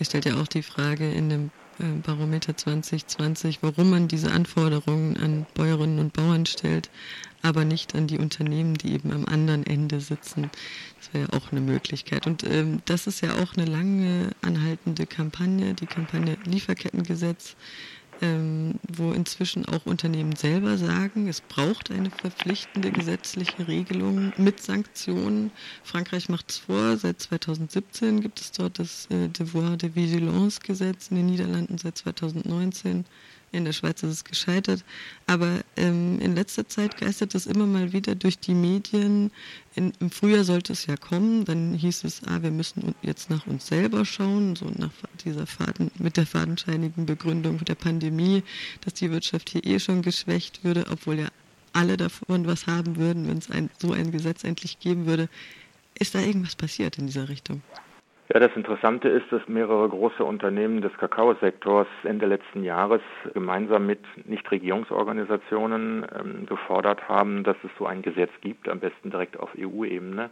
Ihr stellt ja auch die Frage in dem äh, Barometer 2020, warum man diese Anforderungen an Bäuerinnen und Bauern stellt, aber nicht an die Unternehmen, die eben am anderen Ende sitzen. Das wäre ja auch eine Möglichkeit. Und ähm, das ist ja auch eine lange anhaltende Kampagne, die Kampagne Lieferkettengesetz ähm, wo inzwischen auch Unternehmen selber sagen, es braucht eine verpflichtende gesetzliche Regelung mit Sanktionen. Frankreich macht es vor, seit 2017 gibt es dort das äh, Devoir de Vigilance Gesetz, in den Niederlanden seit 2019 in der Schweiz ist es gescheitert. Aber ähm, in letzter Zeit geistert das immer mal wieder durch die Medien. In, Im Frühjahr sollte es ja kommen. Dann hieß es, ah, wir müssen jetzt nach uns selber schauen, so nach dieser Faden, mit der fadenscheinigen Begründung der Pandemie, dass die Wirtschaft hier eh schon geschwächt würde, obwohl ja alle davon was haben würden, wenn es ein, so ein Gesetz endlich geben würde. Ist da irgendwas passiert in dieser Richtung? Ja, das Interessante ist, dass mehrere große Unternehmen des Kakaosektors Ende letzten Jahres gemeinsam mit Nichtregierungsorganisationen ähm, gefordert haben, dass es so ein Gesetz gibt, am besten direkt auf EU-Ebene.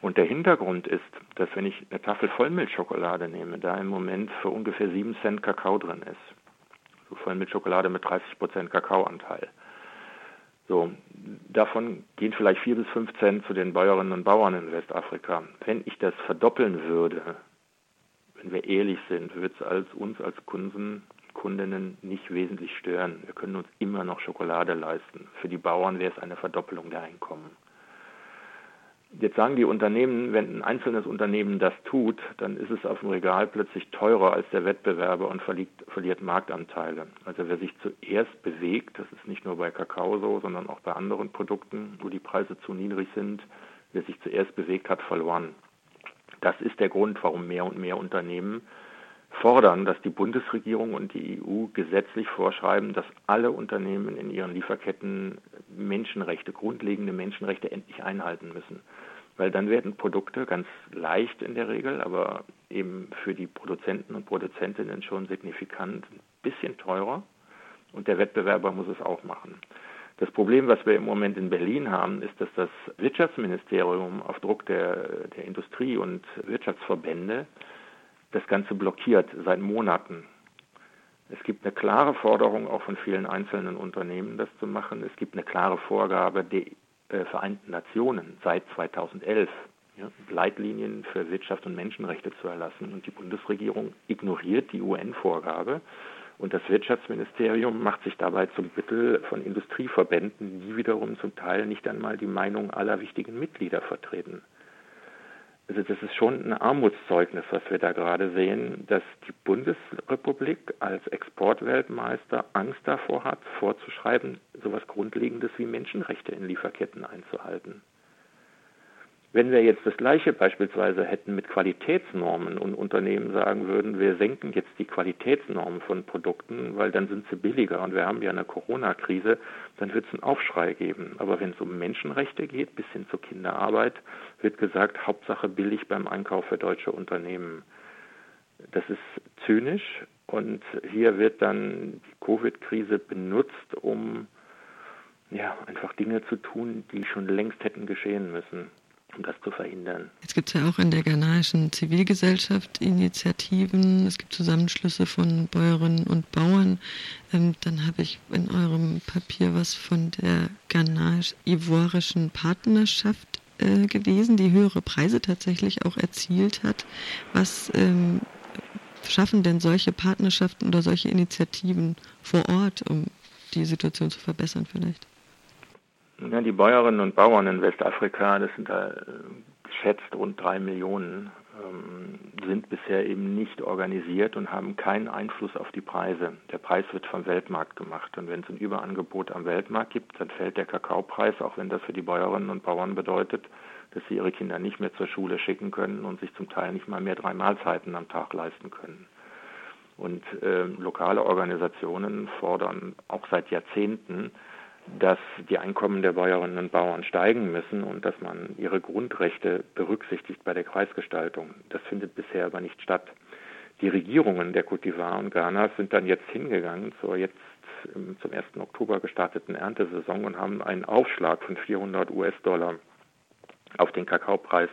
Und der Hintergrund ist, dass wenn ich eine Tafel Vollmilchschokolade nehme, da im Moment für ungefähr 7 Cent Kakao drin ist. So Vollmilchschokolade mit 30 Prozent Kakaoanteil. So, davon gehen vielleicht vier bis fünf Cent zu den Bäuerinnen und Bauern in Westafrika. Wenn ich das verdoppeln würde, wenn wir ehrlich sind, würde es als uns als Kunden, Kundinnen nicht wesentlich stören. Wir können uns immer noch Schokolade leisten. Für die Bauern wäre es eine Verdoppelung der Einkommen. Jetzt sagen die Unternehmen, wenn ein einzelnes Unternehmen das tut, dann ist es auf dem Regal plötzlich teurer als der Wettbewerber und verliert, verliert Marktanteile. Also wer sich zuerst bewegt, das ist nicht nur bei Kakao so, sondern auch bei anderen Produkten, wo die Preise zu niedrig sind, wer sich zuerst bewegt hat, verloren. Das ist der Grund, warum mehr und mehr Unternehmen fordern, dass die Bundesregierung und die EU gesetzlich vorschreiben, dass alle Unternehmen in ihren Lieferketten Menschenrechte, grundlegende Menschenrechte endlich einhalten müssen. Weil dann werden Produkte ganz leicht in der Regel, aber eben für die Produzenten und Produzentinnen schon signifikant ein bisschen teurer und der Wettbewerber muss es auch machen. Das Problem, was wir im Moment in Berlin haben, ist, dass das Wirtschaftsministerium auf Druck der, der Industrie- und Wirtschaftsverbände das Ganze blockiert seit Monaten. Es gibt eine klare Forderung auch von vielen einzelnen Unternehmen, das zu machen. Es gibt eine klare Vorgabe der äh, Vereinten Nationen seit 2011, ja, Leitlinien für Wirtschaft und Menschenrechte zu erlassen. Und die Bundesregierung ignoriert die UN-Vorgabe. Und das Wirtschaftsministerium macht sich dabei zum Mittel von Industrieverbänden, die wiederum zum Teil nicht einmal die Meinung aller wichtigen Mitglieder vertreten. Also das ist schon ein Armutszeugnis, was wir da gerade sehen, dass die Bundesrepublik als Exportweltmeister Angst davor hat, vorzuschreiben, so etwas Grundlegendes wie Menschenrechte in Lieferketten einzuhalten. Wenn wir jetzt das Gleiche beispielsweise hätten mit Qualitätsnormen und Unternehmen sagen würden, wir senken jetzt die Qualitätsnormen von Produkten, weil dann sind sie billiger und wir haben ja eine Corona-Krise, dann wird es einen Aufschrei geben. Aber wenn es um Menschenrechte geht, bis hin zur Kinderarbeit, wird gesagt, Hauptsache billig beim Einkauf für deutsche Unternehmen. Das ist zynisch und hier wird dann die Covid-Krise benutzt, um ja, einfach Dinge zu tun, die schon längst hätten geschehen müssen um das zu verhindern. Jetzt gibt es ja auch in der ghanaischen Zivilgesellschaft Initiativen, es gibt Zusammenschlüsse von Bäuerinnen und Bauern. Ähm, dann habe ich in eurem Papier was von der ghanasch-ivoirischen Partnerschaft äh, gelesen, die höhere Preise tatsächlich auch erzielt hat. Was ähm, schaffen denn solche Partnerschaften oder solche Initiativen vor Ort, um die Situation zu verbessern vielleicht? Ja, die Bäuerinnen und Bauern in Westafrika, das sind da äh, geschätzt rund drei Millionen, ähm, sind bisher eben nicht organisiert und haben keinen Einfluss auf die Preise. Der Preis wird vom Weltmarkt gemacht und wenn es ein Überangebot am Weltmarkt gibt, dann fällt der Kakaopreis, auch wenn das für die Bäuerinnen und Bauern bedeutet, dass sie ihre Kinder nicht mehr zur Schule schicken können und sich zum Teil nicht mal mehr drei Mahlzeiten am Tag leisten können. Und äh, lokale Organisationen fordern auch seit Jahrzehnten, dass die Einkommen der Bäuerinnen und Bauern steigen müssen und dass man ihre Grundrechte berücksichtigt bei der Kreisgestaltung. Das findet bisher aber nicht statt. Die Regierungen der d'Ivoire und Ghana sind dann jetzt hingegangen zur jetzt zum 1. Oktober gestarteten Erntesaison und haben einen Aufschlag von 400 US-Dollar auf den Kakaopreis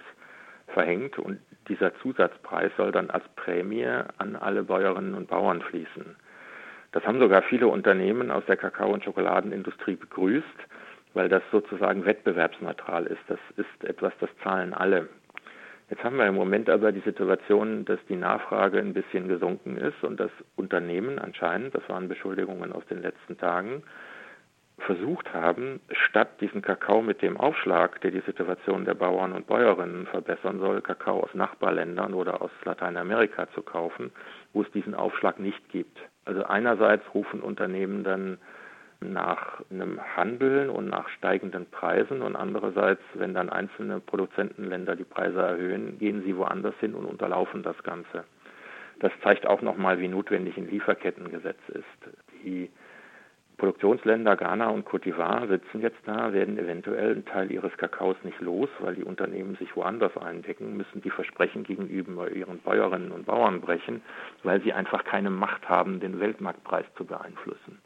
verhängt und dieser Zusatzpreis soll dann als Prämie an alle Bäuerinnen und Bauern fließen. Das haben sogar viele Unternehmen aus der Kakao- und Schokoladenindustrie begrüßt, weil das sozusagen wettbewerbsneutral ist. Das ist etwas, das zahlen alle. Jetzt haben wir im Moment aber die Situation, dass die Nachfrage ein bisschen gesunken ist und das Unternehmen anscheinend, das waren Beschuldigungen aus den letzten Tagen, versucht haben, statt diesen Kakao mit dem Aufschlag, der die Situation der Bauern und Bäuerinnen verbessern soll, Kakao aus Nachbarländern oder aus Lateinamerika zu kaufen, wo es diesen Aufschlag nicht gibt. Also einerseits rufen Unternehmen dann nach einem Handeln und nach steigenden Preisen und andererseits, wenn dann einzelne Produzentenländer die Preise erhöhen, gehen sie woanders hin und unterlaufen das Ganze. Das zeigt auch nochmal, wie notwendig ein Lieferkettengesetz ist. Die Produktionsländer Ghana und Cote d'Ivoire sitzen jetzt da, werden eventuell einen Teil ihres Kakaos nicht los, weil die Unternehmen sich woanders eindecken, müssen die Versprechen gegenüber ihren Bäuerinnen und Bauern brechen, weil sie einfach keine Macht haben, den Weltmarktpreis zu beeinflussen.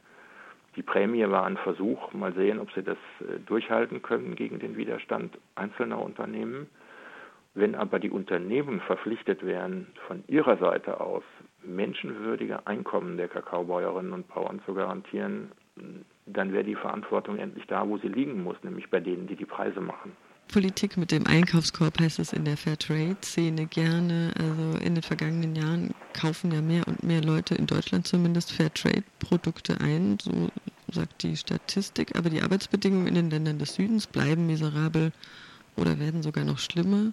Die Prämie war ein Versuch, mal sehen, ob sie das äh, durchhalten können gegen den Widerstand einzelner Unternehmen. Wenn aber die Unternehmen verpflichtet wären, von ihrer Seite aus menschenwürdige Einkommen der Kakaobäuerinnen und Bauern zu garantieren, dann wäre die Verantwortung endlich da, wo sie liegen muss, nämlich bei denen, die die Preise machen. Politik mit dem Einkaufskorb heißt es in der Fairtrade-Szene gerne. Also in den vergangenen Jahren kaufen ja mehr und mehr Leute in Deutschland zumindest Fairtrade-Produkte ein, so sagt die Statistik. Aber die Arbeitsbedingungen in den Ländern des Südens bleiben miserabel oder werden sogar noch schlimmer.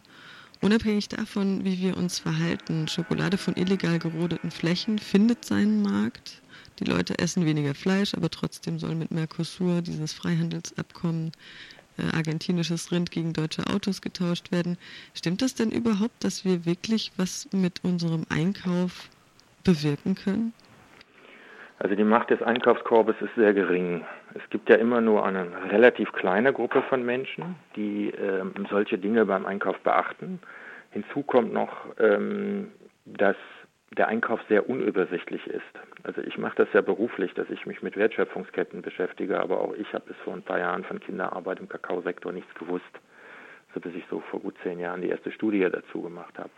Unabhängig davon, wie wir uns verhalten, Schokolade von illegal gerodeten Flächen findet seinen Markt. Die Leute essen weniger Fleisch, aber trotzdem soll mit Mercosur dieses Freihandelsabkommen äh, argentinisches Rind gegen deutsche Autos getauscht werden. Stimmt das denn überhaupt, dass wir wirklich was mit unserem Einkauf bewirken können? Also die Macht des Einkaufskorbes ist sehr gering. Es gibt ja immer nur eine relativ kleine Gruppe von Menschen, die ähm, solche Dinge beim Einkauf beachten. Hinzu kommt noch, ähm, dass der Einkauf sehr unübersichtlich ist. Also ich mache das ja beruflich, dass ich mich mit Wertschöpfungsketten beschäftige, aber auch ich habe bis vor ein paar Jahren von Kinderarbeit im Kakaosektor nichts gewusst, so bis ich so vor gut zehn Jahren die erste Studie dazu gemacht habe.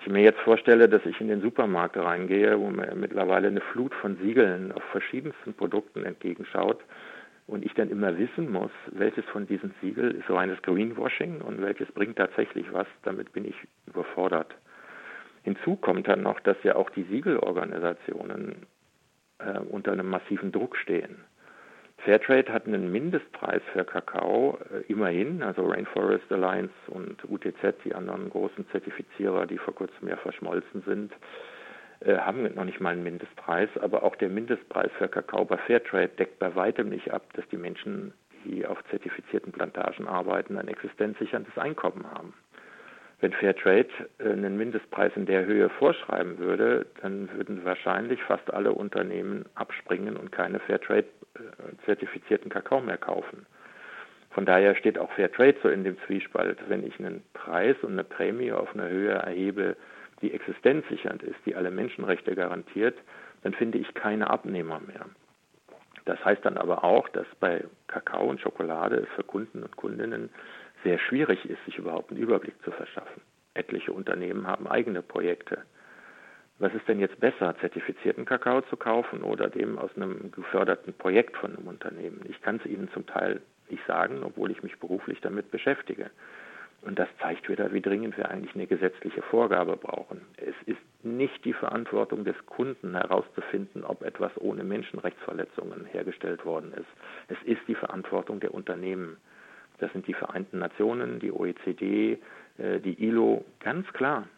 Ich mir jetzt vorstelle, dass ich in den Supermarkt reingehe, wo mir mittlerweile eine Flut von Siegeln auf verschiedensten Produkten entgegenschaut und ich dann immer wissen muss, welches von diesen Siegeln ist reines Greenwashing und welches bringt tatsächlich was, damit bin ich überfordert. Hinzu kommt dann noch, dass ja auch die Siegelorganisationen äh, unter einem massiven Druck stehen. Fairtrade hat einen Mindestpreis für Kakao, äh, immerhin, also Rainforest Alliance und UTZ, die anderen großen Zertifizierer, die vor kurzem ja verschmolzen sind, äh, haben noch nicht mal einen Mindestpreis, aber auch der Mindestpreis für Kakao bei Fairtrade deckt bei weitem nicht ab, dass die Menschen, die auf zertifizierten Plantagen arbeiten, ein existenzsicherndes Einkommen haben. Wenn Fairtrade äh, einen Mindestpreis in der Höhe vorschreiben würde, dann würden wahrscheinlich fast alle Unternehmen abspringen und keine Fairtrade-zertifizierten äh, Kakao mehr kaufen. Von daher steht auch Fairtrade so in dem Zwiespalt. Wenn ich einen Preis und eine Prämie auf eine Höhe erhebe, die existenzsichernd ist, die alle Menschenrechte garantiert, dann finde ich keine Abnehmer mehr. Das heißt dann aber auch, dass bei Kakao und Schokolade für Kunden und Kundinnen sehr schwierig ist, sich überhaupt einen Überblick zu verschaffen. Etliche Unternehmen haben eigene Projekte. Was ist denn jetzt besser, zertifizierten Kakao zu kaufen oder dem aus einem geförderten Projekt von einem Unternehmen? Ich kann es Ihnen zum Teil nicht sagen, obwohl ich mich beruflich damit beschäftige. Und das zeigt wieder, wie dringend wir eigentlich eine gesetzliche Vorgabe brauchen. Es ist nicht die Verantwortung des Kunden herauszufinden, ob etwas ohne Menschenrechtsverletzungen hergestellt worden ist. Es ist die Verantwortung der Unternehmen. Das sind die Vereinten Nationen, die OECD, äh, die ILO, ganz klar.